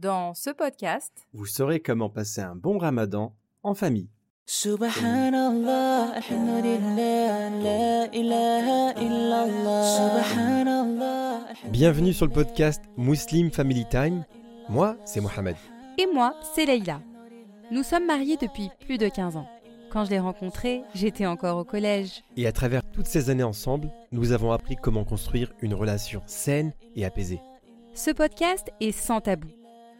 Dans ce podcast, vous saurez comment passer un bon ramadan en famille. Subhanallah, alhamdulillah, la ilaha illallah. Subhanallah. Bienvenue sur le podcast Muslim Family Time. Moi, c'est Mohamed. et moi, c'est Leïla. Nous sommes mariés depuis plus de 15 ans. Quand je l'ai rencontré, j'étais encore au collège. Et à travers toutes ces années ensemble, nous avons appris comment construire une relation saine et apaisée. Ce podcast est sans tabou.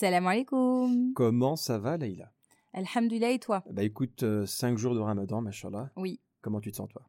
Salam alaikum. Comment ça va, Leïla? Alhamdulillah et toi? Bah écoute, 5 jours de ramadan, machallah. Oui. Comment tu te sens, toi?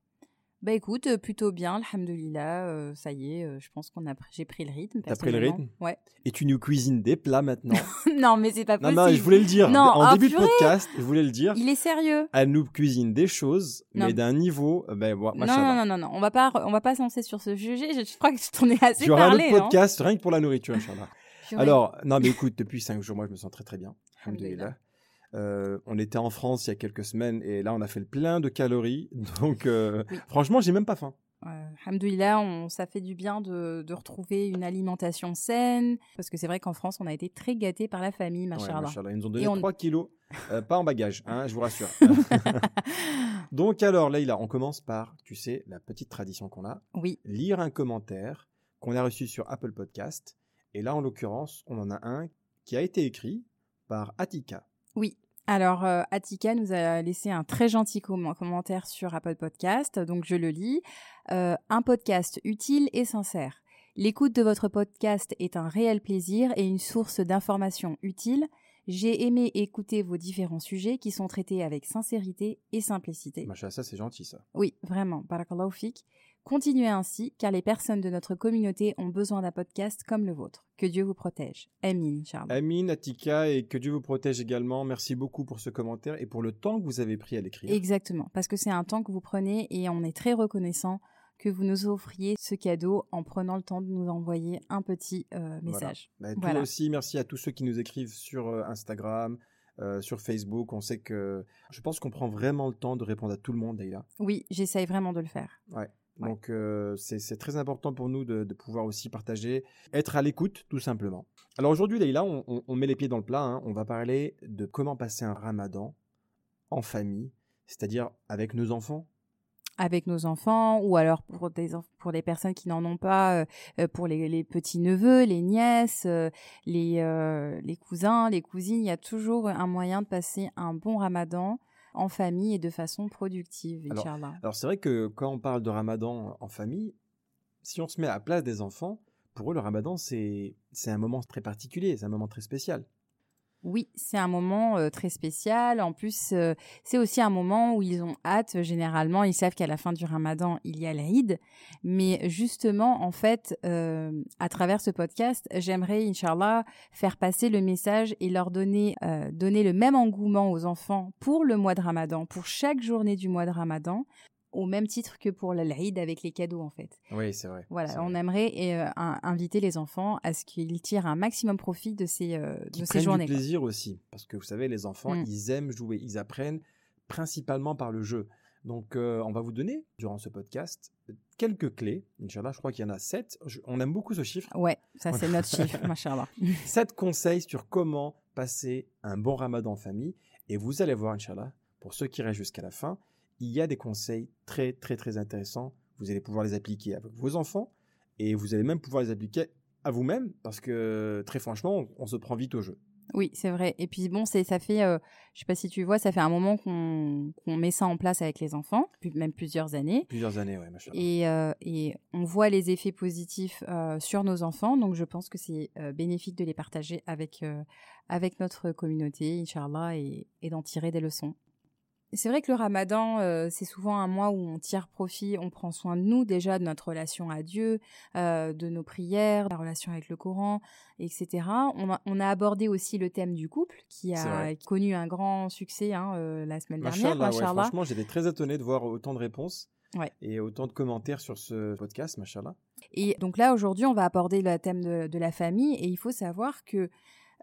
Bah écoute, euh, plutôt bien, alhamdulillah. euh, ça y est, euh, je pense qu'on a j'ai pris le rythme. T'as pris le rythme? Ouais. Et tu nous cuisines des plats maintenant? non, mais c'est pas non, possible. non, je voulais le dire. Non, en oh, début de podcast, je voulais le dire. Il est sérieux. Elle nous cuisine des choses, Non. mais d'un niveau, euh, ben, voilà, Non, machallah. non, non, non, non, on va pas, on va pas se lancer sur ce sujet. Je, je crois que je t'en ai assez Il y aura un parlé. autre podcast rien que pour la nourriture, Inch'Allah. Purée. Alors, non, mais écoute, depuis 5 jours, moi, je me sens très très bien. Alhamdulillah. Alhamdulillah. Euh, on était en France il y a quelques semaines et là, on a fait le plein de calories. Donc, euh, Oui. franchement, j'ai même pas faim. Euh, alhamdoulilah, on, ça fait du bien de, de retrouver une alimentation saine. Parce que c'est vrai qu'en France, on a été très gâtés par la famille, Ouais, machallah. machallah. Ils nous ont donné on- 3 kilos, euh, pas en bagage, hein, je vous rassure. Donc, alors, Leïla, on commence par, tu sais, la petite tradition qu'on a oui, lire un commentaire qu'on a reçu sur Apple Podcast. Et là, en l'occurrence, on en a un qui a été écrit par Atika. oui. Alors, euh, Attika nous a laissé un très gentil com- commentaire sur Apple Podcast, donc je le lis. Euh, un podcast utile et sincère. L'écoute de votre podcast est un réel plaisir et une source d'informations utiles. J'ai aimé écouter vos différents sujets qui sont traités avec sincérité et simplicité. Machin, ça, c'est gentil, ça. Oui, vraiment, barakallahu fik. Continuez ainsi, car les personnes de notre communauté ont besoin d'un podcast comme le vôtre. Que Dieu vous protège. Amin, Inch'Allah. Amine, Atika, et que Dieu vous protège également. Merci beaucoup pour ce commentaire et pour le temps que vous avez pris à l'écrire. Exactement, parce que c'est un temps que vous prenez et on est très reconnaissant que vous nous offriez ce cadeau en prenant le temps de nous envoyer un petit euh, message. Bah, Voilà. aussi, merci à tous ceux qui nous écrivent sur euh, Instagram, euh, sur Facebook. On sait que je pense qu'on prend vraiment le temps de répondre à tout le monde, Leïla. Oui, j'essaye vraiment de le faire. Ouais. Donc euh, c'est c'est très important pour nous de, de pouvoir aussi partager, être à l'écoute tout simplement. Alors aujourd'hui Leïla, on, on- on met les pieds dans le plat, hein. on va parler de comment passer un ramadan en famille, c'est-à-dire avec nos enfants. Avec nos enfants, ou alors pour des, pour des personnes qui n'en ont pas, euh, euh, pour les, les petits-neveux, les nièces, euh, les, euh, les cousins, les cousines, il y a toujours un moyen de passer un bon ramadan en famille et de façon productive, Alors. Alors c'est vrai que quand on parle de ramadan en famille, si on se met à la place des enfants, pour eux le ramadan c'est c'est un moment très particulier, c'est un moment très spécial. Oui, c'est un moment euh, très spécial. En plus, euh, c'est aussi un moment où ils ont hâte. Généralement, ils savent qu'à la fin du ramadan, il y a l'Aïd. Mais justement, en fait, euh, à travers ce podcast, j'aimerais, Inch'Allah, faire passer le message et leur donner, euh, donner le même engouement aux enfants pour le mois de ramadan, pour chaque journée du mois de ramadan, au même titre que pour l'Aïd avec les cadeaux, en fait. Oui, c'est vrai. Voilà, on vrai. aimerait euh, inviter les enfants à ce qu'ils tirent un maximum profit de ces, euh, de ces journées. du quoi. plaisir aussi, parce que vous savez les enfants Mm. ils aiment jouer, ils apprennent principalement par le jeu. Donc euh, on va vous donner durant ce podcast quelques clés. Inch'Allah, je crois qu'il y en a sept. Je- on aime beaucoup ce chiffre. Ouais, ça c'est notre chiffre, machallah. Sept conseils sur comment passer un bon ramadan en famille. Et vous allez voir, Inch'Allah, pour ceux qui restent jusqu'à la fin, il y a des conseils très, très, très intéressants. Vous allez pouvoir les appliquer avec vos enfants et vous allez même pouvoir les appliquer à vous-même parce que, très franchement, on, on se prend vite au jeu. Oui, c'est vrai. Et puis bon, c'est ça fait, euh, je sais pas si tu vois, ça fait un moment qu'on met ça en place avec les enfants, même plusieurs années. Plusieurs années, machallah. Et, euh, et on voit les effets positifs euh, sur nos enfants, donc je pense que c'est euh, bénéfique de les partager avec, avec notre communauté, Inch'Allah, et, et d'en tirer des leçons. C'est vrai que le ramadan, euh, c'est souvent un mois où on tire profit, on prend soin de nous déjà, de notre relation à Dieu, euh, de nos prières, la relation avec le Coran, etc. On a, on a abordé aussi le thème du couple, qui a connu un grand succès hein, euh, la semaine dernière. Machallah, ouais, franchement, j'étais très étonné de voir autant de réponses Ouais. et autant de commentaires sur ce podcast, machallah. Et donc là, aujourd'hui, on va aborder le thème de, de la famille, et il faut savoir que,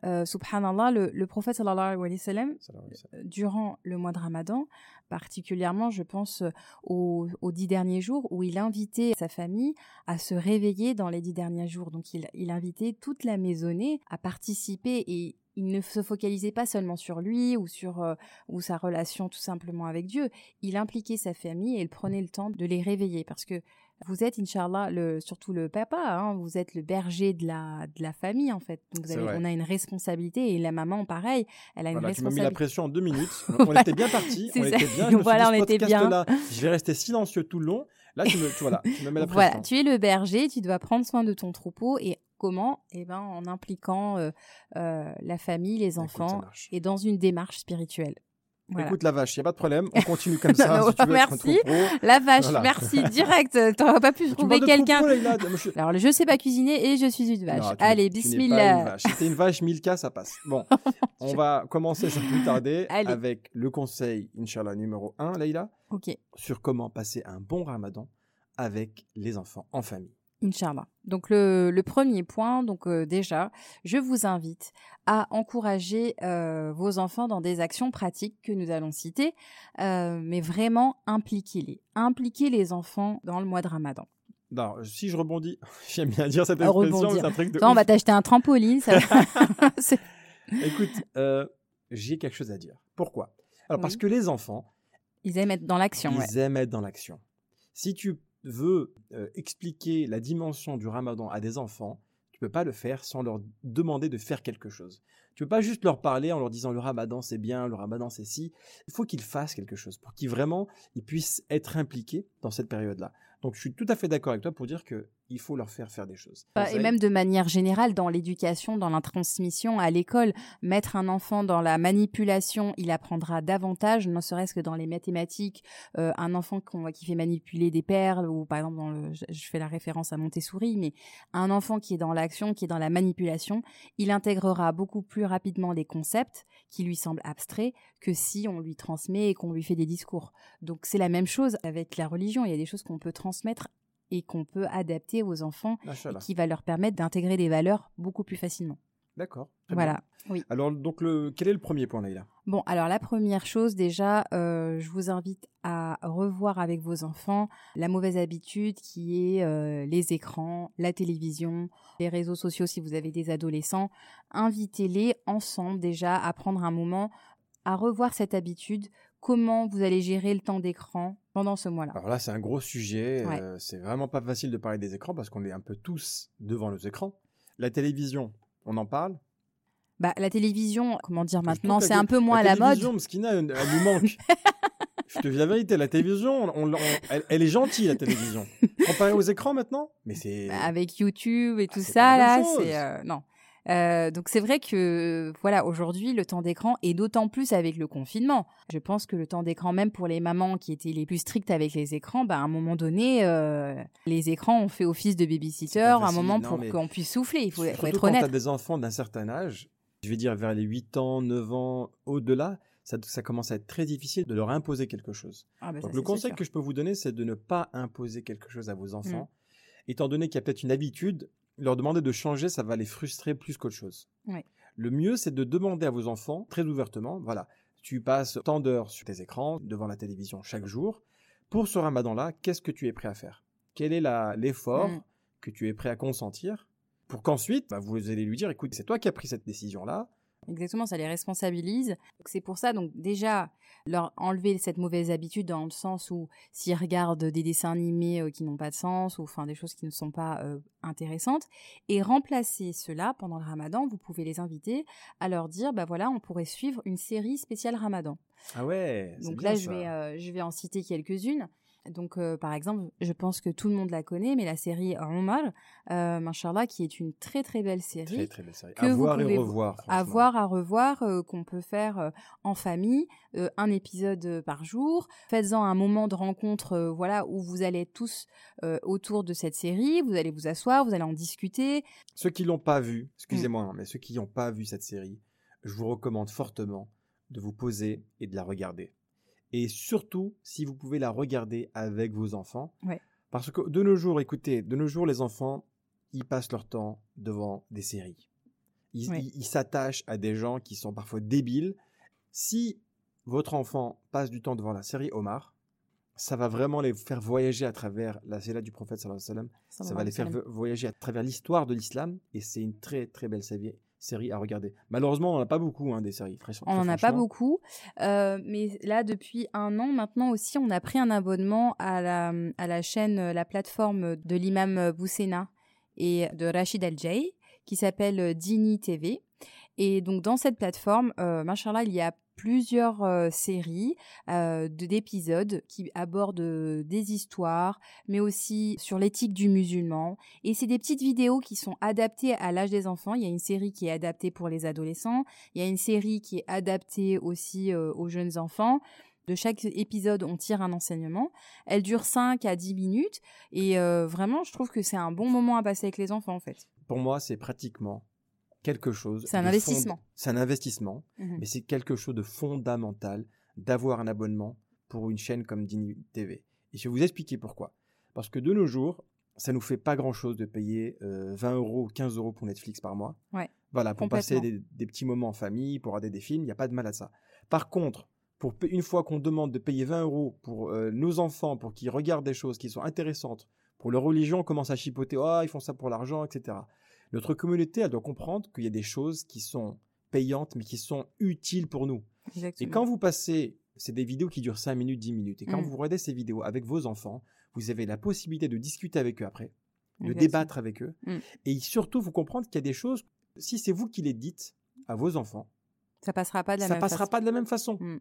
euh, subhanallah, le, le prophète sallallahu alayhi wa sallam, Salam alaikum. durant le mois de Ramadan, particulièrement, je pense, euh, aux, aux dix derniers jours, où il invitait sa famille à se réveiller dans les dix derniers jours. Donc, il, il invitait toute la maisonnée à participer et il ne se focalisait pas seulement sur lui ou sur euh, ou sa relation tout simplement avec Dieu. Il impliquait sa famille et il prenait le temps de les réveiller parce que vous êtes, Inch'Allah, le, surtout le papa, hein, vous êtes le berger de la, de la famille, en fait. Donc, vous avez, on a une responsabilité et la maman, pareil, elle a une Voilà, tu m'as mis la responsabilité. pression en deux minutes. On Voilà. était bien parti, C'est on ça. était bien. Je me suis Voilà, dit, on était bien. Je vais rester silencieux tout le long. Là, tu me, tu, voilà, tu me mets la Voilà, pression. tu es le berger, tu dois prendre soin de ton troupeau et comment? Eh ben, en impliquant euh, euh, la famille, les ça enfants et dans une démarche spirituelle. Voilà. Écoute la vache, il n'y a pas de problème. On continue comme ça. Non, si tu veux être un merci. La vache, Voilà. merci, direct. T'aurais pas pu Tu trouver quelqu'un. je- Alors, je sais pas cuisiner et je suis une vache. Non, tu Allez, tu bismillah. vache. Si t'es une vache, Milka, ça passe. Bon, on va commencer sans plus tarder Allez. avec le conseil, Inch'Allah, numéro 1, Leïla, Ok, sur comment passer un bon ramadan avec les enfants en famille. Inch'Allah. Donc, le, le premier point, donc euh, déjà, je vous invite à encourager euh, vos enfants dans des actions pratiques que nous allons citer, euh, mais vraiment impliquez-les. Impliquez les enfants dans le mois de Ramadan. Non, si je rebondis, j'aime bien dire cette expression, c'est un truc de Toi, on va t'acheter un trampoline. Ça... Écoute, j'ai quelque chose à dire. Pourquoi? Alors, parce que les enfants, Ils aiment être dans l'action. ils ouais. aiment être dans l'action. Si tu veux euh, expliquer la dimension du ramadan à des enfants, tu peux pas le faire sans leur demander de faire quelque chose. Tu peux pas juste leur parler en leur disant le ramadan c'est bien, le ramadan c'est si. Il faut qu'ils fassent quelque chose pour qu'ils vraiment ils puissent être impliqués dans cette période-là. Donc je suis tout à fait d'accord avec toi pour dire que il faut leur faire faire des choses. Bah, Et même de manière générale, dans l'éducation, dans la transmission, à l'école, mettre un enfant dans la manipulation, il apprendra davantage, ne serait-ce que dans les mathématiques. Euh, un enfant qu'on voit qui fait manipuler des perles, ou par exemple, dans le, je fais la référence à Montessori, mais un enfant qui est dans l'action, qui est dans la manipulation, il intégrera beaucoup plus rapidement les concepts qui lui semblent abstraits que si on lui transmet et qu'on lui fait des discours. Donc c'est la même chose avec la religion. Il y a des choses qu'on peut transmettre et qu'on peut adapter aux enfants et qui va leur permettre d'intégrer des valeurs beaucoup plus facilement. D'accord. Voilà. bien. Alors donc le quel est le premier point Leïla? Bon, alors la première chose déjà, euh, je vous invite à revoir avec vos enfants la mauvaise habitude qui est euh, les écrans, la télévision, les réseaux sociaux si vous avez des adolescents. Invitez-les ensemble déjà à prendre un moment à revoir cette habitude, comment vous allez gérer le temps d'écran pendant ce mois-là. Alors là, c'est un gros sujet. Ouais. euh, c'est vraiment pas facile de parler des écrans parce qu'on est un peu tous devant nos écrans. La télévision, on en parle. Bah, la télévision, comment dire maintenant, c'est la un peu moins à la la mode. télévision, Mskina, elle, elle nous manque. Je te dis la vérité, la télévision, on- on- elle, elle est gentille, la télévision. Comparée aux écrans maintenant, mais c'est. Bah, avec YouTube et tout c'est ça la là, c'est euh, non. Euh, donc c'est vrai que voilà aujourd'hui le temps d'écran et d'autant plus avec le confinement. Je pense que le temps d'écran même pour les mamans qui étaient les plus strictes avec les écrans, bah, à un moment donné euh, les écrans ont fait office de babysitter un moment non, pour qu'on puisse souffler. Il faut, être quand tu as honnête. des enfants d'un certain âge, je vais dire vers les 8 ans, 9 ans, au-delà, ça, ça commence à être très difficile de leur imposer quelque chose. Ah, bah, Donc ça, le conseil que je peux vous donner, c'est de ne pas imposer quelque chose à vos enfants. Mm. Étant donné qu'il y a peut-être une habitude, leur demander de changer, ça va les frustrer plus qu'autre chose. Ouais. Le mieux, c'est de demander à vos enfants, très ouvertement, voilà, tu passes tant d'heures sur tes écrans, devant la télévision chaque jour. Pour ce ramadan-là, qu'est-ce que tu es prêt à faire? Quel est l'effort Mm. que tu es prêt à consentir pour qu'ensuite, bah, vous allez lui dire, écoute, c'est toi qui as pris cette décision-là, Exactement, ça les responsabilise. C'est pour ça, donc déjà, leur enlever cette mauvaise habitude dans le sens où s'ils regardent des dessins animés euh, qui n'ont pas de sens ou enfin des choses qui ne sont pas euh, intéressantes et remplacer cela pendant le ramadan, vous pouvez les inviter à leur dire, bah voilà, on pourrait suivre une série spéciale ramadan. Ah ouais, Donc bien là, je vais, euh, je vais en citer quelques-unes. Donc, euh, par exemple, je pense que tout le monde la connaît, mais la série Omar, euh, qui est une très très belle série. Très très belle série. que À vous voir et vo- revoir. à voir, à revoir, euh, qu'on peut faire euh, en famille, un épisode par jour. Faites-en un moment de rencontre, voilà, où vous allez être tous autour de cette série. Vous allez vous asseoir, vous allez en discuter. Ceux qui l'ont pas vu, Mm. excusez-moi, hein, mais ceux qui n'ont pas vu cette série, je vous recommande fortement de vous poser et de la regarder. Et surtout, si vous pouvez la regarder avec vos enfants. Ouais. Parce que de nos jours, écoutez, de nos jours, les enfants, ils passent leur temps devant des séries. Ils Ouais. s'attachent à des gens qui sont parfois débiles. Si votre enfant passe du temps devant la série Omar, ça va vraiment les faire voyager à travers la série du prophète sallallahu alayhi wa sallam ça va les faire vo- voyager à travers l'histoire de l'islam et c'est une très très belle série, série à regarder. Malheureusement, on n'en a pas beaucoup hein, des séries. Très, On n'en a pas beaucoup, euh, mais là depuis un an maintenant aussi, on a pris un abonnement à la, à la chaîne, la plateforme de l'imam Boussena et de Rachid Al Jay, qui s'appelle Dini TV. Et donc dans cette plateforme, euh, il y a plusieurs euh, séries euh, de- d'épisodes qui abordent euh, des histoires, mais aussi sur l'éthique du musulman. Et c'est des petites vidéos qui sont adaptées à l'âge des enfants. Il y a une série qui est adaptée pour les adolescents. Il y a une série qui est adaptée aussi aux jeunes enfants. De chaque épisode, on tire un enseignement. Elle dure 5 à 10 minutes. Et vraiment, je trouve que c'est un bon moment à passer avec les enfants, en fait. Pour moi, c'est pratiquement quelque chose. C'est un investissement. fond- C'est un investissement, Mhm. mais c'est quelque chose de fondamental d'avoir un abonnement pour une chaîne comme Dini TV. Et je vais vous expliquer pourquoi. Parce que de nos jours, ça nous fait pas grand-chose de payer euh, 20 euros ou 15 euros pour Netflix par mois. Ouais, Voilà, pour passer des, des petits moments en famille, pour regarder des films, il n'y a pas de mal à ça. Par contre, pour une fois qu'on demande de payer 20 euros pour euh, nos enfants, pour qu'ils regardent des choses qui sont intéressantes, pour leur religion, on commence à chipoter, oh, ils font ça pour l'argent, etc. Notre communauté, elle doit comprendre qu'il y a des choses qui sont payantes, mais qui sont utiles pour nous. Et quand vous passez, c'est des vidéos qui durent 5 minutes, 10 minutes, et quand Mm. vous regardez ces vidéos avec vos enfants, vous avez la possibilité de discuter avec eux après, de Exactement. débattre avec eux, Mm. et surtout vous comprendre qu'il y a des choses, si c'est vous qui les dites à vos enfants, Ça passera pas de la ça même passera façon. pas de la même façon. Mm.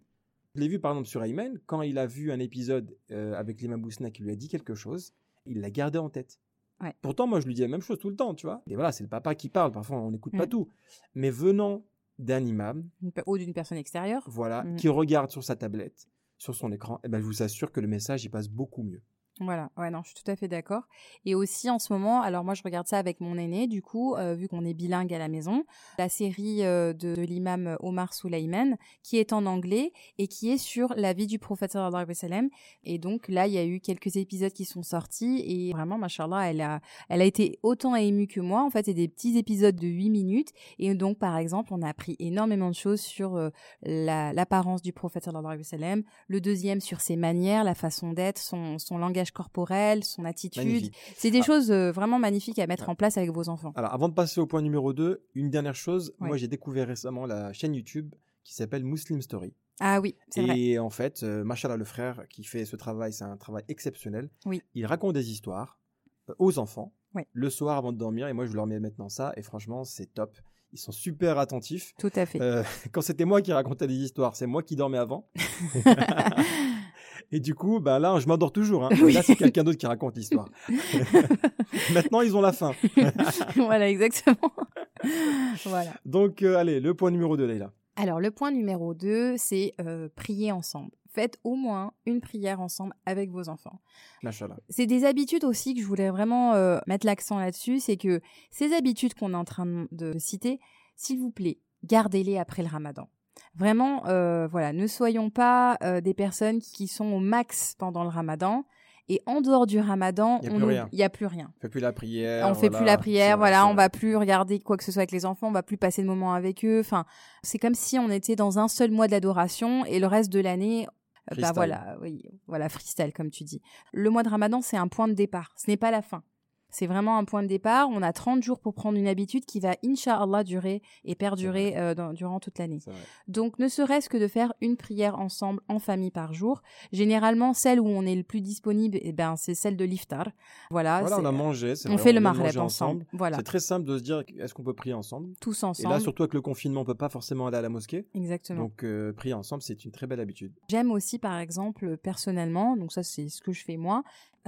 Je l'ai vu par exemple sur Ayman, quand il a vu un épisode euh, avec l'imam Bousna qui lui a dit quelque chose, il l'a gardé en tête. Ouais. Pourtant, moi, je lui dis la même chose tout le temps, tu vois. Et voilà, c'est le papa qui parle, parfois on n'écoute pas Mm. tout. Mais venant d'un imam, Ou d'une personne extérieure. voilà, Mm. qui regarde sur sa tablette, sur son écran, eh ben, je vous assure que le message, il passe beaucoup mieux. Voilà, ouais, non, je suis tout à fait d'accord. Et aussi en ce moment, alors moi je regarde ça avec mon aîné, du coup, euh, vu qu'on est bilingue à la maison, la série euh, de, l'imam Omar Souleyman, qui est en anglais et qui est sur la vie du prophète sallallahu alayhi. Et donc là, il y a eu quelques épisodes qui sont sortis et vraiment, machallah, elle a, elle a été autant émue que moi. En fait, c'est des petits épisodes de 8 minutes. Et donc, par exemple, on a appris énormément de choses sur euh, la- l'apparence du prophète sallallahu alayhi le deuxième sur ses manières, la façon d'être, son, son langage corporel, son attitude. C'est des Ah. choses euh, vraiment magnifiques à mettre en place avec vos enfants. Alors, avant de passer au point numéro 2, une dernière chose. Ouais. Moi, j'ai découvert récemment la chaîne YouTube qui s'appelle Muslim Story. Ah oui, c'est vrai. Et en fait, euh, Machallah, le frère qui fait ce travail, c'est un travail exceptionnel. Oui. Il raconte des histoires euh, aux enfants le soir avant de dormir. Et moi, je leur mets maintenant ça. Et franchement, c'est top. Ils sont super attentifs. Tout à fait. Euh, quand c'était moi qui racontais des histoires, c'est moi qui dormais avant. Et du coup, bah là, je m'endors toujours. hein. Oui. Là, c'est quelqu'un d'autre qui raconte l'histoire. Maintenant, ils ont la fin. voilà, exactement. voilà. Donc, euh, allez, le point numéro 2, Leïla. Alors, le point numéro 2, c'est euh, prier ensemble. Faites au moins une prière ensemble avec vos enfants. C'est des habitudes aussi que je voulais vraiment euh, mettre l'accent là-dessus. C'est que ces habitudes qu'on est en train de, de citer, s'il vous plaît, gardez-les après le ramadan. Vraiment, euh, voilà, ne soyons pas euh, des personnes qui sont au max pendant le ramadan. Et en dehors du ramadan, il n'y a plus rien. On fait plus la prière. on fait voilà. plus la prière, voilà, on va plus regarder quoi que ce soit avec les enfants, on va plus passer de moments avec eux. Enfin, c'est comme si on était dans un seul mois d'adoration et le reste de l'année, euh, bah voilà, oui, voilà, freestyle comme tu dis. Le mois de Ramadan, c'est un point de départ, ce n'est pas la fin. C'est vraiment un point de départ. On a 30 jours pour prendre une habitude qui va, Inch'Allah, durer et perdurer euh, dans- durant toute l'année. Donc, ne serait-ce que de faire une prière ensemble en famille par jour. Généralement, celle où on est le plus disponible, eh ben, c'est celle de l'iftar. Voilà. On a mangé. on vrai, fait le manger ensemble. Voilà. C'est très simple de se dire est-ce qu'on peut prier ensemble? Tous Et ensemble. là, surtout avec le confinement, on peut pas forcément aller à la mosquée. Exactement. Donc, euh, prier ensemble, c'est une très belle habitude. J'aime aussi, par exemple, personnellement, donc ça c'est ce que je fais moi,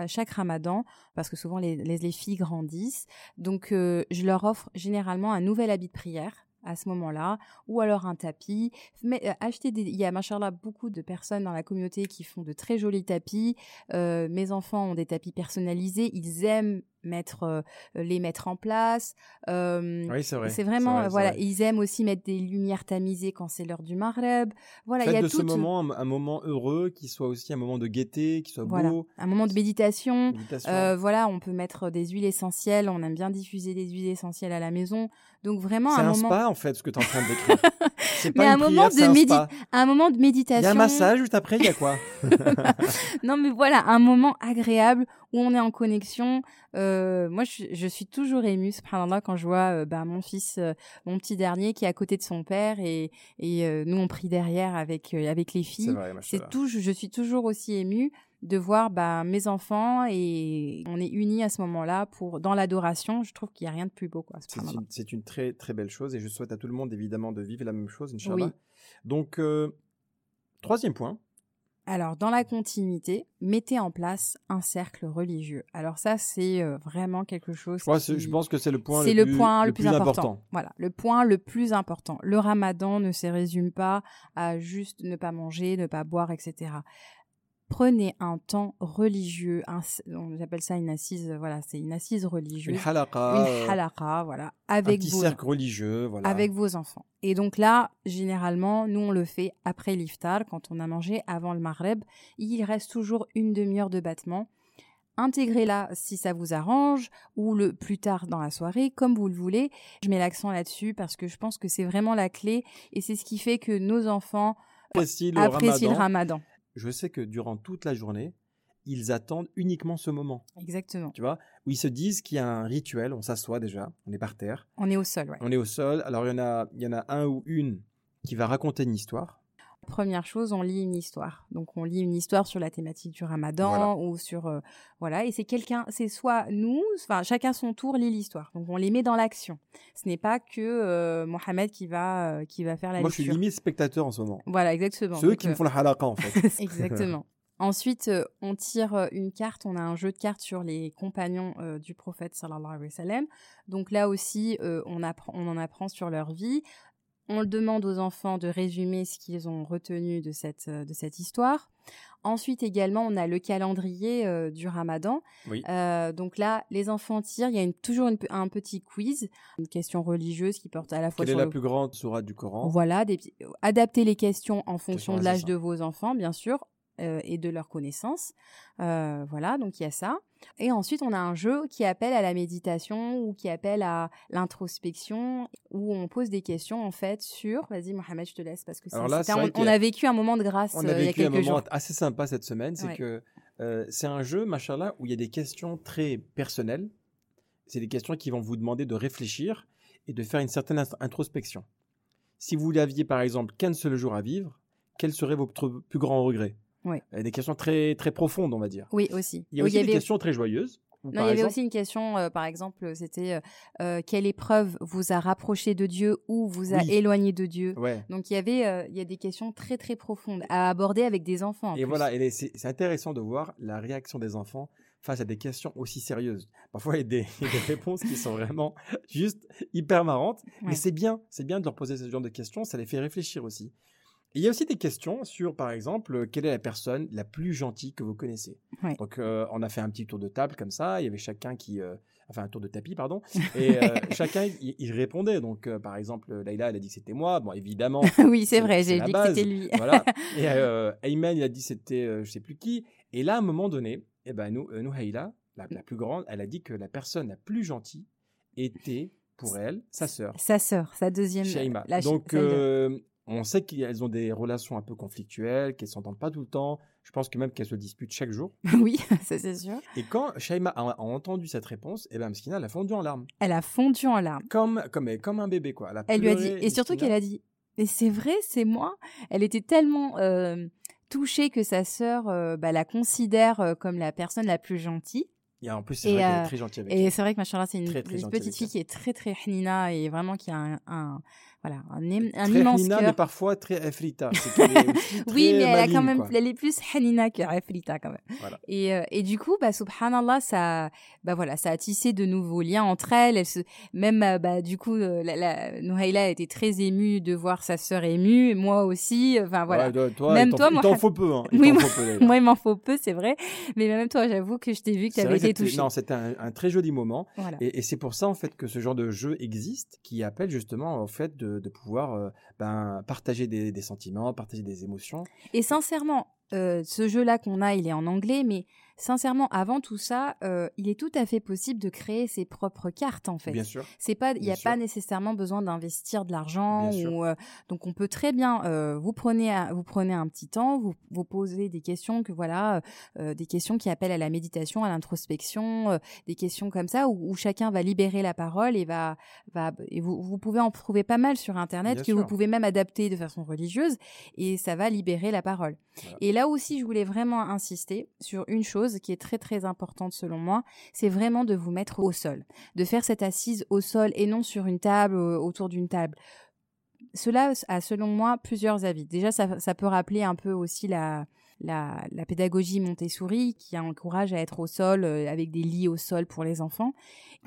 chaque ramadan, parce que souvent les, les, les filles grandissent, donc euh, je leur offre généralement un nouvel habit de prière à ce moment-là, ou alors un tapis. Mais euh, acheter des... Il y a, machallah, beaucoup de personnes dans la communauté qui font de très jolis tapis. Euh, mes enfants ont des tapis personnalisés. Ils aiment mettre euh, les mettre en place. Euh, Oui, c'est vrai. c'est vraiment, vrai, voilà, vrai. ils aiment aussi mettre des lumières tamisées quand c'est l'heure du Maghreb. Voilà, il y a de ce moment un, un moment heureux, qui soit aussi un moment de gaieté, qui soit Voilà. beau. un moment de méditation. méditation. Voilà, on peut mettre des huiles essentielles. On aime bien diffuser des huiles essentielles à la maison. Donc vraiment c'est un un moment, spa, en fait, ce que tu es en train de décrire. C'est Mais pas un une moment prière, c'est de un médi- un moment de Il y a méditation. un massage, juste après, il y a quoi non, mais voilà, un moment agréable où on est en connexion. Euh, moi, je, je suis toujours émue, subhanallah, quand je vois euh, bah, mon fils, euh, mon petit dernier, qui est à côté de son père et, et euh, nous on prie derrière avec avec les C'est filles. C'est tout, je, je suis toujours aussi émue de voir bah, mes enfants et on est unis à ce moment-là pour dans l'adoration. Je trouve qu'il n'y a rien de plus beau, quoi. C'est une, c'est une très très belle chose et je souhaite à tout le monde évidemment de vivre la même chose, Inch'Allah. Oui. Donc, euh, troisième point, Alors, dans la continuité, mettez en place un cercle religieux. Alors ça, c'est euh, vraiment quelque chose. je, crois- qui- je pense que c'est le point, c'est le, point le le plus important. Voilà, le point le plus important. Le ramadan ne se résume pas à juste ne pas manger, ne pas boire, etc. Prenez un temps religieux, un, on appelle ça une assise, voilà, c'est une assise religieuse, Une halaqa, euh, une halaqa, voilà, un avec petit vos, cercle religieux, voilà. avec vos enfants. Et donc là, généralement, nous on le fait après l'iftar, quand on a mangé avant le maghreb. Il reste toujours une demi-heure de battement. Intégrez-la si ça vous arrange ou le plus tard dans la soirée, comme vous le voulez. Je mets l'accent là-dessus parce que je pense que c'est vraiment la clé et c'est ce qui fait que nos enfants le apprécient ramadan. le ramadan. Je sais que durant toute la journée, ils attendent uniquement ce moment, Exactement. tu vois, où ils se disent qu'il y a un rituel, on s'assoit déjà, on est par terre, On est au sol, ouais. on est au sol, alors il y en a, il y en a un ou une qui va raconter une histoire, Première chose, on lit une histoire. Donc on lit une histoire sur la thématique du Ramadan Voilà. ou sur euh, voilà et c'est quelqu'un, c'est soit nous, enfin chacun son tour lit l'histoire. Donc on les met dans l'action. Ce n'est pas que euh, Mohamed qui va euh, qui va faire la Moi, je suis lecture. limite spectateur en ce moment. Voilà, exactement. Ceux qui me euh, font la halaqa, en fait. Exactement. Ensuite, on tire une carte, on a un jeu de cartes sur les compagnons euh, du prophète sallallahu alayhi wa sallam. Donc là aussi, euh, on, apprend, on en apprend sur leur vie. On demande aux enfants de résumer ce qu'ils ont retenu de cette, euh, de cette histoire. Ensuite également, on a le calendrier euh, du ramadan. Oui. Euh, donc là, les enfants tirent, il y a une, toujours une- un petit quiz, une question religieuse qui porte à la fois Quelle est sur la le plus grande sourate du Coran? Voilà, des, adapter les questions en fonction de l'âge de vos enfants, bien sûr, euh, et de leurs connaissances. Euh, voilà, donc il y a ça. Et ensuite, on a un jeu qui appelle à la méditation ou qui appelle à l'introspection, où on pose des questions en fait sur. Vas-y, Mohamed, je te laisse parce que ça, là, un- on a- vécu un moment de grâce On euh, a il y a vécu un moment jours. assez sympa cette semaine, c'est Ouais. que c'est un jeu, machallah, où il y a des questions très personnelles. C'est des questions qui vont vous demander de réfléchir et de faire une certaine int- introspection. Si vous l'aviez, par exemple, qu'un seul jour à vivre, quel serait votre plus grand regret? Ouais. Euh, Des questions très, très profondes, on va dire. Oui, aussi. Il y a Oui, aussi des avait- questions très joyeuses. Non, il y avait exemple, aussi une question, euh, par exemple, c'était euh, euh, quelle épreuve vous a rapproché de Dieu ou vous a Oui. éloigné de Dieu? Ouais. Donc il y avait, euh, il y a des questions très très profondes à aborder avec des enfants. en Et plus. voilà, et c'est intéressant de voir la réaction des enfants face à des questions aussi sérieuses. Parfois, il y a des, il y a des réponses qui sont vraiment juste hyper marrantes, Ouais. mais c'est bien, c'est bien de leur poser ce genre de questions, ça les fait réfléchir aussi. Et il y a aussi des questions sur, par exemple, euh, quelle est la personne la plus gentille que vous connaissez. Ouais. Donc, euh, on a fait un petit tour de table comme ça, il y avait chacun qui... euh, Enfin, un tour de tapis, pardon. Et euh, chacun, il, il répondait. Donc, par exemple, Laïla, elle a dit que c'était moi. Bon, évidemment, oui, c'est vrai, j'ai dit que c'était lui. voilà. Et Ayman, il a dit c'était euh, je sais plus qui. Et là, à un moment donné, eh ben, nous, Nouhaïla, la, la plus grande, elle a dit que la personne la plus gentille était, pour elle, sa sœur, Sa sœur, sa deuxième. Shaima. la- Donc, euh, On sait qu'elles ont des relations un peu conflictuelles, qu'elles s'entendent pas tout le temps. Je pense que même qu'elles se disputent chaque jour. oui, ça c'est sûr. Et quand Shaima a, a entendu cette réponse, eh ben, Mskina, elle a fondu en larmes. Elle a fondu en larmes. Comme, comme, comme un bébé, quoi. Elle, a Elle lui a dit, et surtout qu'elle a dit, et c'est vrai, c'est moi. Elle était tellement euh, touchée que sa sœur euh, bah, la considère euh, comme la personne la plus gentille. Et en plus, c'est vrai qu'elle est très gentille avec Et c'est vrai que machallah, c'est une, Très, très une gentille petite fille qui est très très hnina et vraiment qui a un, un- voilà un, un Très immense mais parfois très Afrita. Oui, mais elle a quand même, quoi. elle est plus hanina que Afrita quand même. Voilà. Et, euh, et du coup, bah, subhanallah, ça, bah voilà, ça a tissé de nouveaux liens entre elles. Se, même, euh, bah, du coup, euh, la, la, Nouhaïla a été très émue de voir sa sœur émue, moi aussi. Enfin voilà. Ouais, toi, toi, Même il t'en- toi, il moi, t'en Haf- faut peu. Hein. Il Oui, t'en moi- faut peu. Moi, il m'en faut peu, c'est vrai. Mais même toi, j'avoue que je t'ai vu que tu avais été touchée. Non, c'était un, un très joli moment. Voilà. Et, et c'est pour ça, en fait, que ce genre de jeu existe, qui appelle justement, au fait, de, de pouvoir euh, ben, partager des, sentiments, partager des émotions. Et sincèrement, euh, ce jeu-là qu'on a, il est en anglais, mais sincèrement, avant tout ça, euh, il est tout à fait possible de créer ses propres cartes, en fait. Bien sûr. C'est pas, il n'y a sûr. pas nécessairement besoin d'investir de l'argent ou euh, donc on peut très bien, euh, vous prenez, vous prenez un petit temps, vous vous posez des questions que voilà, euh, des questions qui appellent à la méditation, à l'introspection, euh, des questions comme ça où, où chacun va libérer la parole et va, va et vous, vous pouvez en trouver pas mal sur internet Bien que vous pouvez même adapter de façon religieuse et ça va libérer la parole. Voilà. Et là aussi, je voulais vraiment insister sur une chose qui est très très importante selon moi, c'est vraiment de vous mettre au sol, de faire cette assise au sol et non sur une table, euh, autour d'une table. Cela a selon moi plusieurs avis. Déjà, ça, ça peut rappeler un peu aussi la, la, la pédagogie Montessori qui encourage à être au sol euh, avec des lits au sol pour les enfants.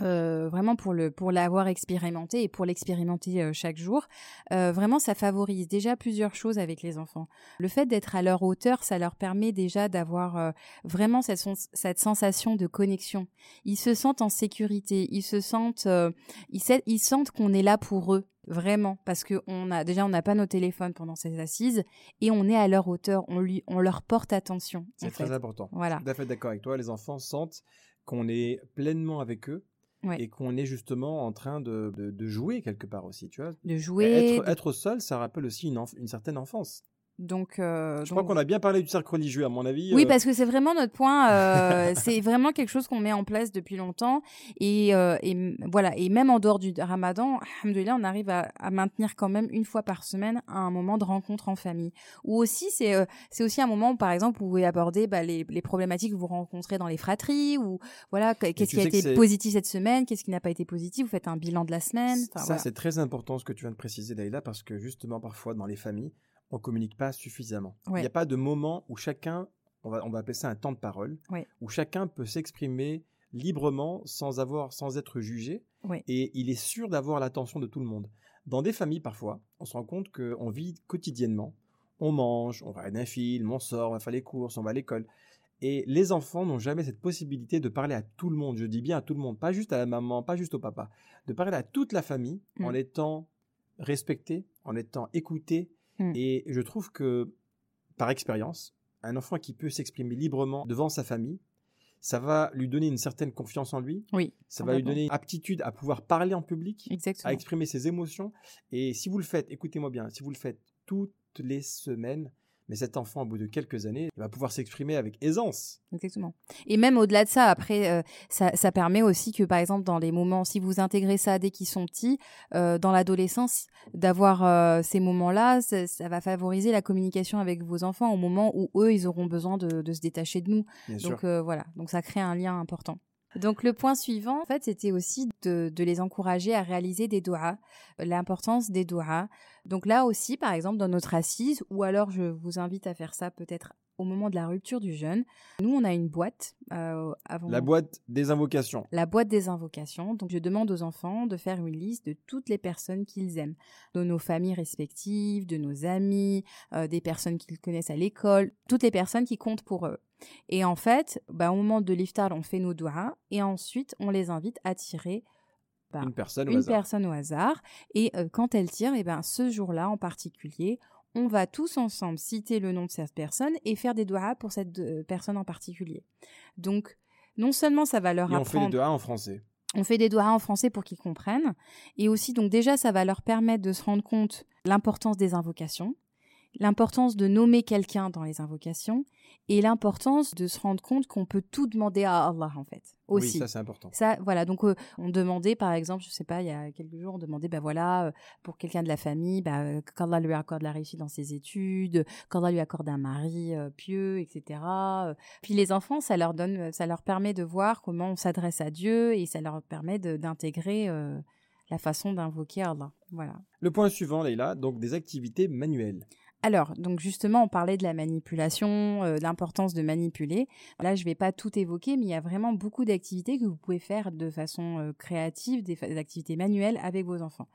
Euh, vraiment pour le pour l'avoir expérimenté et pour l'expérimenter euh, chaque jour, euh, vraiment ça favorise déjà plusieurs choses avec les enfants. Le fait d'être à leur hauteur, ça leur permet déjà d'avoir euh, vraiment cette, sens- cette sensation de connexion. Ils se sentent en sécurité, ils se sentent, euh, ils sentent qu'on est là pour eux. Vraiment, parce que on a déjà on n'a pas nos téléphones pendant ces assises et on est à leur hauteur, on lui on leur porte attention. C'est très fait. important. Voilà. Tout à fait d'accord avec toi. Les enfants sentent qu'on est pleinement avec eux Ouais. et qu'on est justement en train de, de- de jouer quelque part aussi. Tu vois De jouer. être, être seul, ça rappelle aussi une certaine enfance. Donc, euh, Je crois qu'on a bien parlé du cercle religieux, à mon avis. Oui, euh, parce que c'est vraiment notre point. euh, c'est vraiment quelque chose qu'on met en place depuis longtemps. Et, euh, et voilà. Et même en dehors du ramadan, on arrive à, à maintenir quand même une fois par semaine un moment de rencontre en famille. Ou aussi, c'est euh, c'est aussi un moment où, par exemple, vous pouvez aborder bah, les, les problématiques que vous rencontrez dans les fratries. Ou voilà, que- qu'est-ce qui a été positif cette semaine, qu'est-ce qui n'a pas été positif. Vous faites un bilan de la semaine. Enfin, ça, voilà. c'est très important ce que tu viens de préciser, Daïla, parce que justement, parfois, dans les familles, on communique pas suffisamment. Il n'y a pas de moment où chacun, on va, on va appeler ça un temps de parole, Ouais. où chacun peut s'exprimer librement sans avoir, sans être jugé, Ouais. et il est sûr d'avoir l'attention de tout le monde. Dans des familles, parfois, on se rend compte qu'on vit quotidiennement. On mange, on regarde un film, on sort, on va faire les courses, on va à l'école. Et les enfants n'ont jamais cette possibilité de parler à tout le monde. Je dis bien à tout le monde, pas juste à la maman, pas juste au papa. De parler à toute la famille en étant respecté, en étant écouté. Mm. Et je trouve que, par expérience, un enfant qui peut s'exprimer librement devant sa famille, ça va lui donner une certaine confiance en lui. Oui. Ça va lui donner une aptitude à pouvoir parler en public, Exactement. à exprimer ses émotions. Et si vous le faites, écoutez-moi bien, si vous le faites toutes les semaines, mais cet enfant, au bout de quelques années, il va pouvoir s'exprimer avec aisance. Exactement. Et même au-delà de ça, après, euh, ça, ça permet aussi que, par exemple, dans les moments, si vous intégrez ça dès qu'ils sont petits, euh, dans l'adolescence, d'avoir euh, ces moments-là, ça, ça va favoriser la communication avec vos enfants au moment où eux, ils auront besoin de, de se détacher de nous. Bien sûr. Donc voilà, donc ça crée un lien important. Donc le point suivant, en fait, c'était aussi de, de les encourager à réaliser des doigts, l'importance des doigts. Donc là aussi, par exemple, dans notre assise, ou alors je vous invite à faire ça peut-être au moment de la rupture du jeûne. Nous, on a une boîte euh, avant La boîte des invocations. la boîte des invocations. Donc, je demande aux enfants de faire une liste de toutes les personnes qu'ils aiment, de nos familles respectives, de nos amis, euh, des personnes qu'ils connaissent à l'école, toutes les personnes qui comptent pour eux. Et en fait, bah, au moment de l'iftar, on fait nos doigts et ensuite, on les invite à tirer bah, Une personne au une hasard. personne au hasard. Et euh, quand elle tire, et ben, ce jour-là en particulier, on va tous ensemble citer le nom de cette personne et faire des doigts pour cette euh, personne en particulier. Donc, non seulement ça va leur Et on fait apprendre deux A en français. On fait des doigts en français pour qu'ils comprennent. Et aussi, donc déjà, ça va leur permettre de se rendre compte l'importance des invocations, l'importance de nommer quelqu'un dans les invocations et l'importance de se rendre compte qu'on peut tout demander à Allah en fait aussi. Oui, ça c'est important. Ça, voilà. Donc, euh, on demandait, par exemple, je sais pas, il y a quelques jours, on demandait, ben voilà, euh, pour quelqu'un de la famille, bah, euh, qu'Allah lui accorde la réussite dans ses études, qu'Allah lui accorde un mari euh, pieux, etc. Puis les enfants, ça leur donne, ça leur permet de voir comment on s'adresse à Dieu et ça leur permet d'intégrer la façon d'invoquer Allah. Voilà. Le point suivant, Leïla, donc des activités manuelles. Alors, donc justement, on parlait de la manipulation, euh, l'importance de manipuler. Là, je vais pas tout évoquer, mais il y a vraiment beaucoup d'activités que vous pouvez faire de façon euh, créative, des, des activités manuelles avec vos enfants.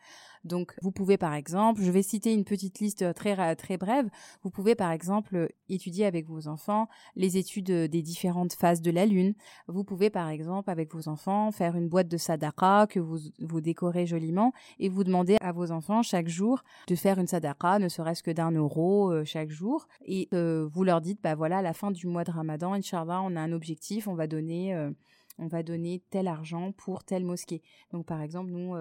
Donc, vous pouvez par exemple, je vais citer une petite liste euh, très très brève. Vous pouvez par exemple euh, étudier avec vos enfants les études euh, des différentes phases de la lune. Vous pouvez par exemple avec vos enfants faire une boîte de sadaqa que vous vous décorez joliment et vous demandez à vos enfants chaque jour de faire une sadaqa, ne serait-ce que d'un euro chaque jour. Et vous leur dites, bah voilà, à la fin du mois de Ramadan, Inch'Allah, on a un objectif, on va donner, on va donner tel argent pour telle mosquée. Donc par exemple, nous,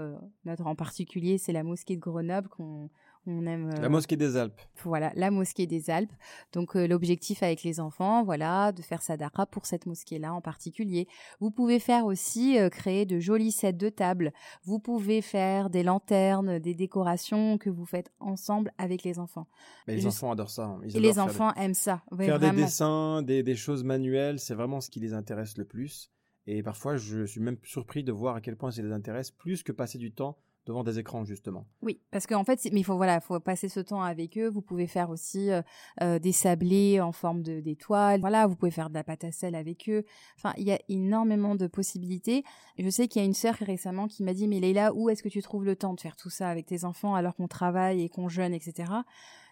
notre en particulier, c'est la mosquée de Grenoble qu'on on aime. euh, La mosquée des Alpes. voilà, la mosquée des Alpes. Donc euh, l'objectif avec les enfants, voilà, de faire sadaqa pour cette mosquée-là en particulier. Vous pouvez faire aussi euh, créer de jolis sets de table. Vous pouvez faire des lanternes, des décorations que vous faites ensemble avec les enfants. Mais les Je- enfants adorent ça. hein. Ils Et adorent les enfants aiment ça, ouais, faire des dessins, des, des choses manuelles, c'est vraiment ce qui les intéresse le plus. Et parfois, je suis même surpris de voir à quel point ça les intéresse, plus que passer du temps devant des écrans, justement. Oui, parce qu'en fait, c'est- mais il faut voilà, faut passer ce temps avec eux. Vous pouvez faire aussi euh, euh, des sablés en forme de d'étoiles. Voilà, vous pouvez faire de la pâte à sel avec eux. Enfin, il y a énormément de possibilités. Je sais qu'il y a une sœur récemment qui m'a dit, mais Leïla, où est-ce que tu trouves le temps de faire tout ça avec tes enfants alors qu'on travaille et qu'on jeûne, etc.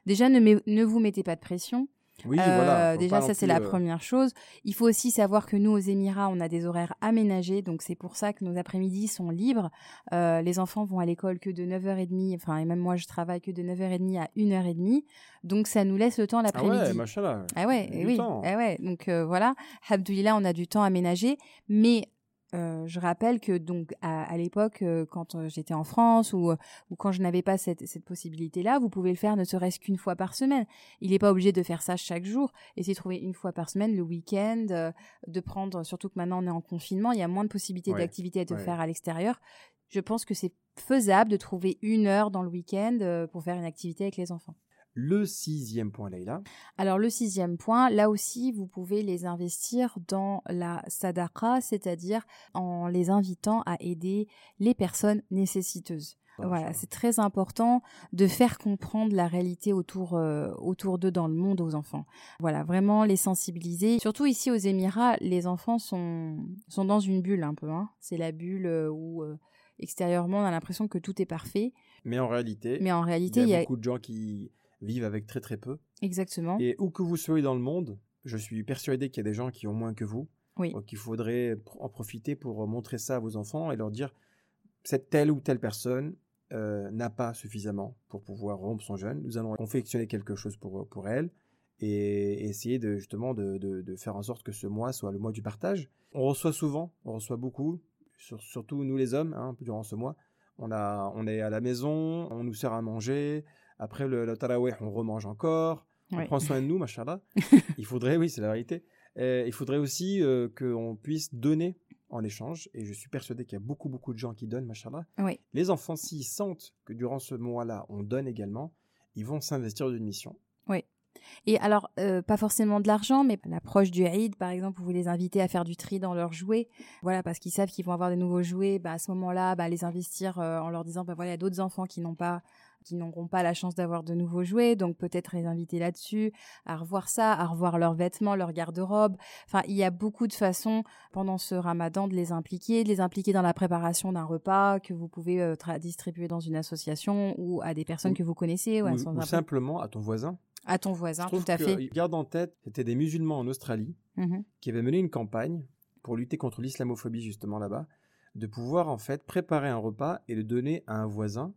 Déjà, ne vous mettez pas de pression. Oui, Euh, voilà. déjà, ça c'est la euh, première chose. Il faut aussi savoir que nous, aux Émirats, on a des horaires aménagés, donc c'est pour ça que nos après-midi sont libres. Euh, les enfants vont à l'école que de 9h30, enfin, et même moi, je travaille que de 9h30 à 1h30, donc ça nous laisse le temps Ah l'après-midi. ouais, machallah. Ah ouais, eh oui, ah ouais. Donc voilà, Alhamdoulilah, on a du temps aménagé, mais euh, je rappelle que donc à, à l'époque, euh, quand euh, j'étais en France ou, ou quand je n'avais pas cette, cette possibilité-là, vous pouvez le faire ne serait-ce qu'une fois par semaine. Il n'est pas obligé de faire ça chaque jour. Essayez de trouver une fois par semaine, le week-end, de prendre, surtout que maintenant on est en confinement, il y a moins de possibilités Ouais, d'activités à te ouais. faire à l'extérieur. Je pense que c'est faisable de trouver une heure dans le week-end pour faire une activité avec les enfants. Le sixième point, Leïla. Alors le sixième point, là aussi, vous pouvez les investir dans la sadaqa, c'est-à-dire en les invitant à aider les personnes nécessiteuses. Voilà, c'est très important de faire comprendre la réalité autour euh, autour d'eux dans le monde aux enfants. Voilà, vraiment les sensibiliser. Surtout ici aux Émirats, les enfants sont sont dans une bulle un peu. Hein. C'est la bulle euh, où euh, extérieurement on a l'impression que tout est parfait, Mais en réalité, mais en il réalité y il y a a beaucoup de gens qui vivent avec très très peu. exactement. Et où que vous soyez dans le monde, je suis persuadé qu'il y a des gens qui ont moins que vous. Oui. Donc il faudrait en profiter pour montrer ça à vos enfants et leur dire cette telle ou telle personne euh, n'a pas suffisamment pour pouvoir rompre son jeûne. Nous allons confectionner quelque chose pour, pour elle et essayer de justement de, de- de faire en sorte que ce mois soit le mois du partage. On reçoit souvent, on reçoit beaucoup, sur- surtout nous les hommes, hein, durant ce mois. On, a, on est à la maison, on nous sert à manger. Après le, le tarawih, on remange encore. On Ouais. prend soin de nous, machallah. il faudrait, oui, c'est la vérité. Il faudrait aussi euh, qu'on puisse donner en échange. Et je suis persuadé qu'il y a beaucoup, beaucoup de gens qui donnent, machallah. Oui. Les enfants, s'ils sentent que durant ce mois-là, on donne également, ils vont s'investir d'une mission. Et alors, euh, pas forcément de l'argent, mais l'approche du Eid, par exemple, vous les invitez à faire du tri dans leurs jouets. Voilà, parce qu'ils savent qu'ils vont avoir des nouveaux jouets. Bah, à ce moment-là, bah, les investir euh, en leur disant, bah voilà, il y a d'autres enfants qui n'ont pas qui n'auront pas la chance d'avoir de nouveaux jouets, donc peut-être les inviter là-dessus, à revoir ça, à revoir leurs vêtements, leur garde-robe. Enfin, il y a beaucoup de façons pendant ce ramadan de les impliquer, de les impliquer dans la préparation d'un repas que vous pouvez euh, distribuer dans une association ou à des personnes Ou- que vous connaissez ou, à, ou, sans ou un- simplement à ton voisin. à ton voisin, tout à que, fait. Garde en tête, c'était des musulmans en Australie Mhm. qui avaient mené une campagne pour lutter contre l'islamophobie justement là-bas, de pouvoir en fait préparer un repas et le donner à un voisin.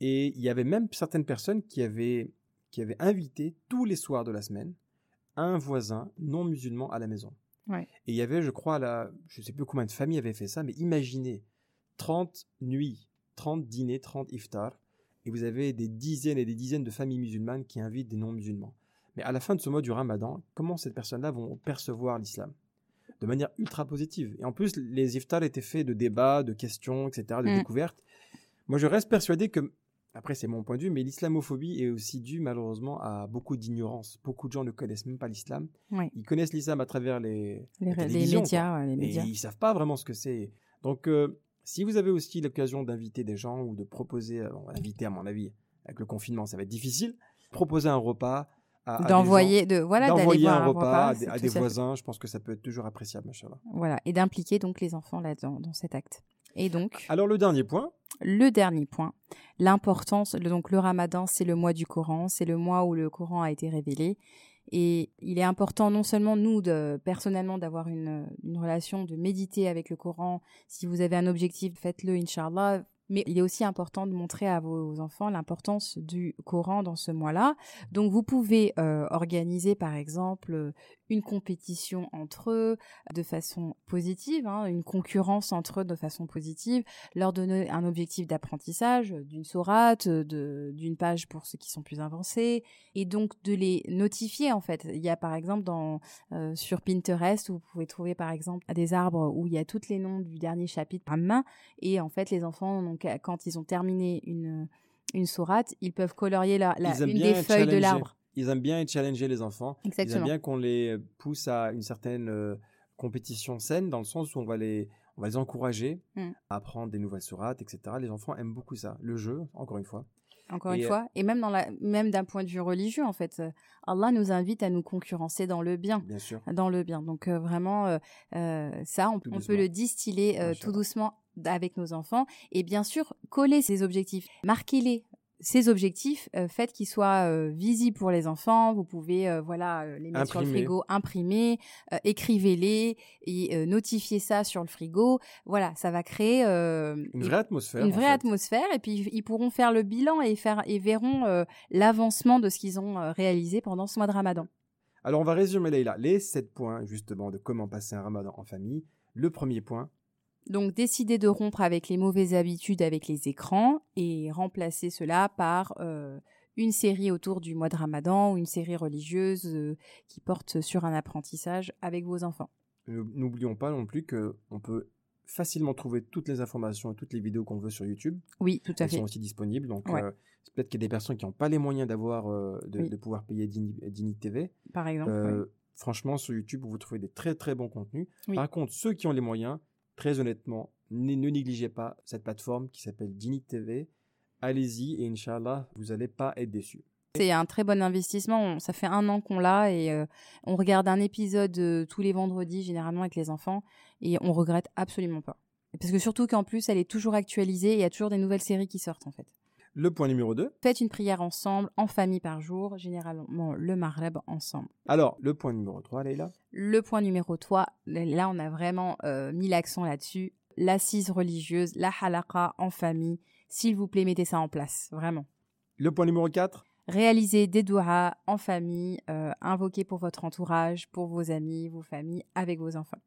Et il y avait même certaines personnes qui avaient, qui avaient invité tous les soirs de la semaine un voisin non musulman à la maison. Ouais. Et il y avait, je crois, là, je sais plus combien de familles avaient fait ça, mais imaginez 30 nuits, 30 dîners, 30 iftars, et vous avez des dizaines et des dizaines de familles musulmanes qui invitent des non-musulmans. Mais à la fin de ce mois du ramadan, comment ces personnes-là vont percevoir l'islam? De manière ultra positive. Et en plus, les iftars étaient faits de débats, de questions, etc., de Mm. découvertes. Moi, je reste persuadé que, après c'est mon point de vue, mais l'islamophobie est aussi due malheureusement à beaucoup d'ignorance. Beaucoup de gens ne connaissent même pas l'islam. Ouais. Ils connaissent l'islam à travers les, médias, les médias. Et ils savent pas vraiment ce que c'est. Donc, euh, si vous avez aussi l'occasion d'inviter des gens ou de proposer, euh, bon, inviter à mon avis, avec le confinement, ça va être difficile, proposer un repas à, à des D'envoyer, de voilà, d'envoyer un repas à des, à voisins, je pense que ça peut être toujours appréciable, machallah. Voilà, et d'impliquer donc les enfants là-dedans, dans cet acte. Et donc, Alors, le dernier point, le dernier point, l'importance, donc le ramadan, c'est le mois du Coran, c'est le mois où le Coran a été révélé. Et il est important non seulement nous, de, personnellement, d'avoir une, relation, de méditer avec le Coran. Si vous avez un objectif, faites-le, Inch'Allah. Mais il est aussi important de montrer à vos enfants l'importance du Coran dans ce mois-là. Donc vous pouvez euh, organiser par exemple une compétition entre eux de façon positive, hein, une concurrence entre eux de façon positive, leur donner un objectif d'apprentissage, euh, d'une sourate, euh, d'une page pour ceux qui sont plus avancés, et donc de les notifier en fait. Il y a par exemple dans, euh, sur Pinterest, vous pouvez trouver par exemple des arbres où il y a tous les noms du dernier chapitre à main, et en fait les enfants, donc, quand ils ont terminé une, une sourate, ils peuvent colorier la, la- une des feuilles de l'arbre. Ils aiment bien challenger les enfants. Ils aiment bien qu'on les pousse à une certaine euh, compétition saine, dans le sens où on va les, on va les encourager Mm. à apprendre des nouvelles sourates, etc. Les enfants aiment beaucoup ça. Le jeu, encore une fois. Encore Et, une euh, fois, et même dans la, même d'un point de vue religieux en fait, euh, Allah nous invite à nous concurrencer dans le bien, Bien sûr. dans le bien. Donc euh, vraiment, euh, ça, on, peut le distiller euh, tout doucement avec nos enfants et bien sûr coller ces objectifs, marquez-les. Ces objectifs, euh, faites qu'ils soient euh, visibles pour les enfants. Vous pouvez, euh, voilà, les mettre sur le frigo, imprimer, écrivez-les et notifiez ça sur le frigo. Voilà, ça va créer Une vraie atmosphère. une vraie fait. atmosphère et puis ils pourront faire le bilan et faire et verront l'avancement de ce qu'ils ont réalisé pendant ce mois de Ramadan. Alors, on va résumer, Leïla, les sept points, justement, de comment passer un ramadan en famille. Le premier point, Donc décider de rompre avec les mauvaises habitudes avec les écrans et remplacer cela par euh, une série autour du mois de Ramadan ou une série religieuse euh, qui porte sur un apprentissage avec vos enfants. N'ou- N'oublions pas non plus que on peut facilement trouver toutes les informations et toutes les vidéos qu'on veut sur YouTube. Oui, tout à Elles fait. sont aussi disponibles. Donc, Ouais. euh, peut-être qu'il y a des personnes qui n'ont pas les moyens d'avoir, euh, de, Oui. de pouvoir payer Dini, Dini TV. Par exemple. Euh, oui. Franchement, sur YouTube, vous trouvez des très très bons contenus. Oui. Par contre, ceux qui ont les moyens, très honnêtement, ne, négligez pas cette plateforme qui s'appelle Dini TV. Allez-y et Inch'Allah, vous n'allez pas être déçus. C'est un très bon investissement. Ça fait un an qu'on l'a et euh, on regarde un épisode euh, tous les vendredis, généralement avec les enfants, et on regrette absolument pas. Parce que surtout qu'en plus, elle est toujours actualisée et il y a toujours des nouvelles séries qui sortent en fait. Le point numéro 2. Faites une prière ensemble, en famille par jour, généralement le Maghreb ensemble. Alors, le point numéro 3, Leïla? Le point numéro 3, là on a vraiment euh, mis l'accent là-dessus, l'assise religieuse, la halaqa en famille. S'il vous plaît, mettez ça en place, vraiment. Le point numéro 4. Réalisez des doigts en famille, euh, invoquez pour votre entourage, pour vos amis, vos familles, avec vos enfants.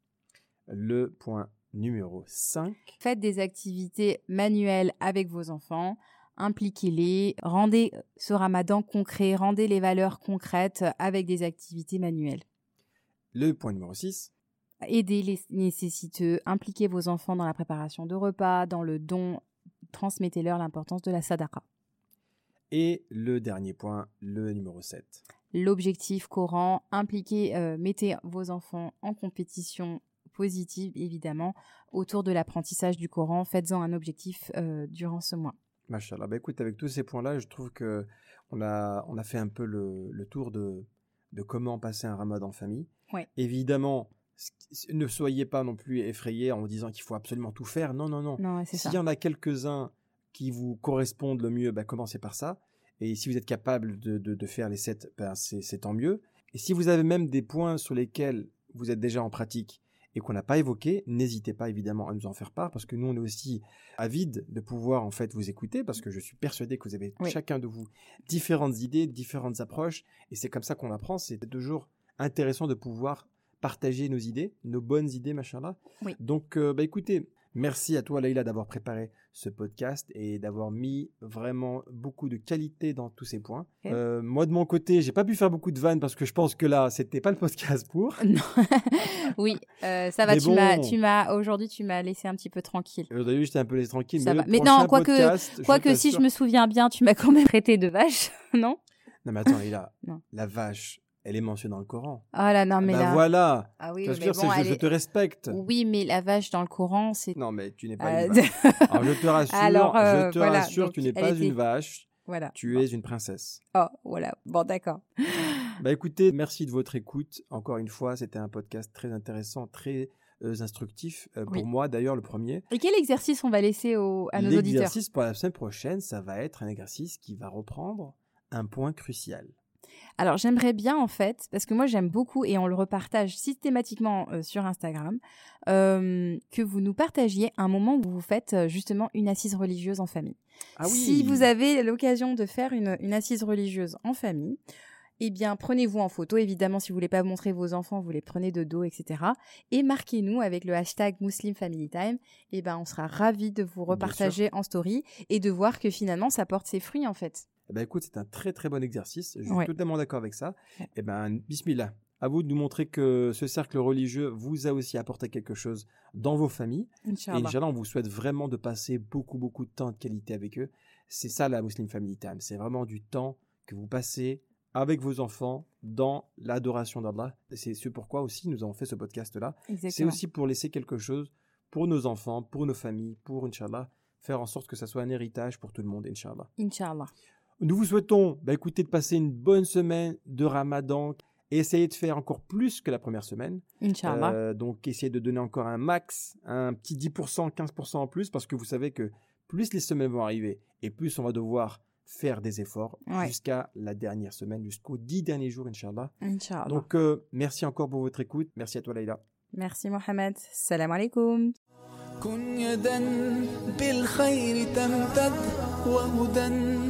Le point numéro 5. Faites des activités manuelles avec vos enfants, impliquez-les, rendez ce ramadan concret, rendez les valeurs concrètes avec des activités manuelles. Le point numéro 6. Aidez les nécessiteux, impliquez vos enfants dans la préparation de repas, dans le don, transmettez-leur l'importance de la sadaqa. Et le dernier point, le numéro 7. L'objectif Coran, impliquez, euh, mettez vos enfants en compétition positive, évidemment, autour de l'apprentissage du Coran. Faites-en un objectif euh, durant ce mois. Machallah. Bah écoute, avec tous ces points-là, je trouve que on a, on a fait un peu le, le tour de, de comment passer un ramadan en famille. Ouais. Évidemment, ne soyez pas non plus effrayés en vous disant qu'il faut absolument tout faire. Non, non, non. Non. S'il y en a quelques-uns qui vous correspondent le mieux, bah, commencez par ça. Et si vous êtes capable de, de- de faire les sept, c'est c'est tant mieux. Et si vous avez même des points sur lesquels vous êtes déjà en pratique et qu'on n'a pas évoqué, n'hésitez pas évidemment à nous en faire part parce que nous on est aussi avides de pouvoir en fait vous écouter parce que je suis persuadé que vous avez Oui. chacun de vous différentes idées, différentes approches et c'est comme ça qu'on apprend. C'est toujours intéressant de pouvoir partager nos idées, nos bonnes idées, machin-là. Oui. Donc, euh, bah, écoutez, merci à toi, Leïla, d'avoir préparé ce podcast et d'avoir mis vraiment beaucoup de qualité dans tous ces points. Ok. Euh, moi, de mon côté, j'ai pas pu faire beaucoup de vannes parce que je pense que là, c'était pas le podcast pour. Non. oui, euh, ça va. Mais Tu m'as, bon. tu m'as aujourd'hui, tu m'as laissé un petit peu tranquille. Aujourd'hui, j'étais un peu laissé tranquille. Ça mais va. Mais non, quoique- podcast, Quoique, si je me souviens bien, tu m'as quand même traité de vache, non? Non, mais attends, Leïla, la vache, elle est mentionnée dans le Coran. Ah là, non, mais bah là. voilà. Ah oui, mais dire, bon, c'est je, je te respecte. Oui, mais la vache dans le Coran, c'est. Non, mais tu n'es pas Euh, une vache. Alors, je te rassure, Alors, euh, je te voilà, rassure, donc, tu n'es pas était- une vache, voilà. tu es une princesse. Oh, voilà. Bon, d'accord. Bah écoutez, merci de votre écoute. Encore une fois, c'était un podcast très intéressant, très euh, instructif euh, pour moi. D'ailleurs, le premier. Et quel exercice on va laisser au- à nos auditeurs? L'exercice pour la semaine prochaine, ça va être un exercice qui va reprendre un point crucial. Alors j'aimerais bien en fait, parce que moi j'aime beaucoup et on le repartage systématiquement euh, sur Instagram, euh, que vous nous partagiez un moment où vous faites euh, justement une assise religieuse en famille. Ah oui. Si vous avez l'occasion de faire une, une assise religieuse en famille, eh bien prenez-vous en photo. Évidemment, si vous voulez pas montrer vos enfants, vous les prenez de dos, etc. Et marquez-nous avec le hashtag Muslim Family Time. Eh ben, on sera ravis de vous repartager en story et de voir que finalement ça porte ses fruits en fait. Eh ben, écoute, c'est un très très bon exercice. Je suis Ouais. totalement d'accord avec ça. Eh ben, bismillah. À vous de nous montrer que ce cercle religieux vous a aussi apporté quelque chose dans vos familles. Et Inch'Allah. Inch'Allah, on vous souhaite vraiment de passer beaucoup, beaucoup de temps de qualité avec eux. C'est ça la Muslim Family Time. C'est vraiment du temps que vous passez avec vos enfants dans l'adoration d'Allah. C'est ce pourquoi aussi nous avons fait ce podcast-là. C'est aussi pour laisser quelque chose pour nos enfants, pour nos familles, pour, Inch'Allah, faire en sorte que ça soit un héritage pour tout le monde, Inch'Allah. Inch'Allah. Nous vous souhaitons, bah, écoutez, de passer une bonne semaine de Ramadan et essayez de faire encore plus que la première semaine. Inch'Allah. Euh, donc, essayez de donner encore un max, un petit 10%, 15% en plus, parce que vous savez que plus les semaines vont arriver et plus on va devoir faire des efforts Ouais. jusqu'à la dernière semaine, jusqu'aux 10 derniers jours, Inch'Allah. Inch'Allah. Donc, euh, merci encore pour votre écoute. Merci à toi, Laïla. Merci Mohamed. Salam alaikum. كن يدا بالخير تمتد وهدى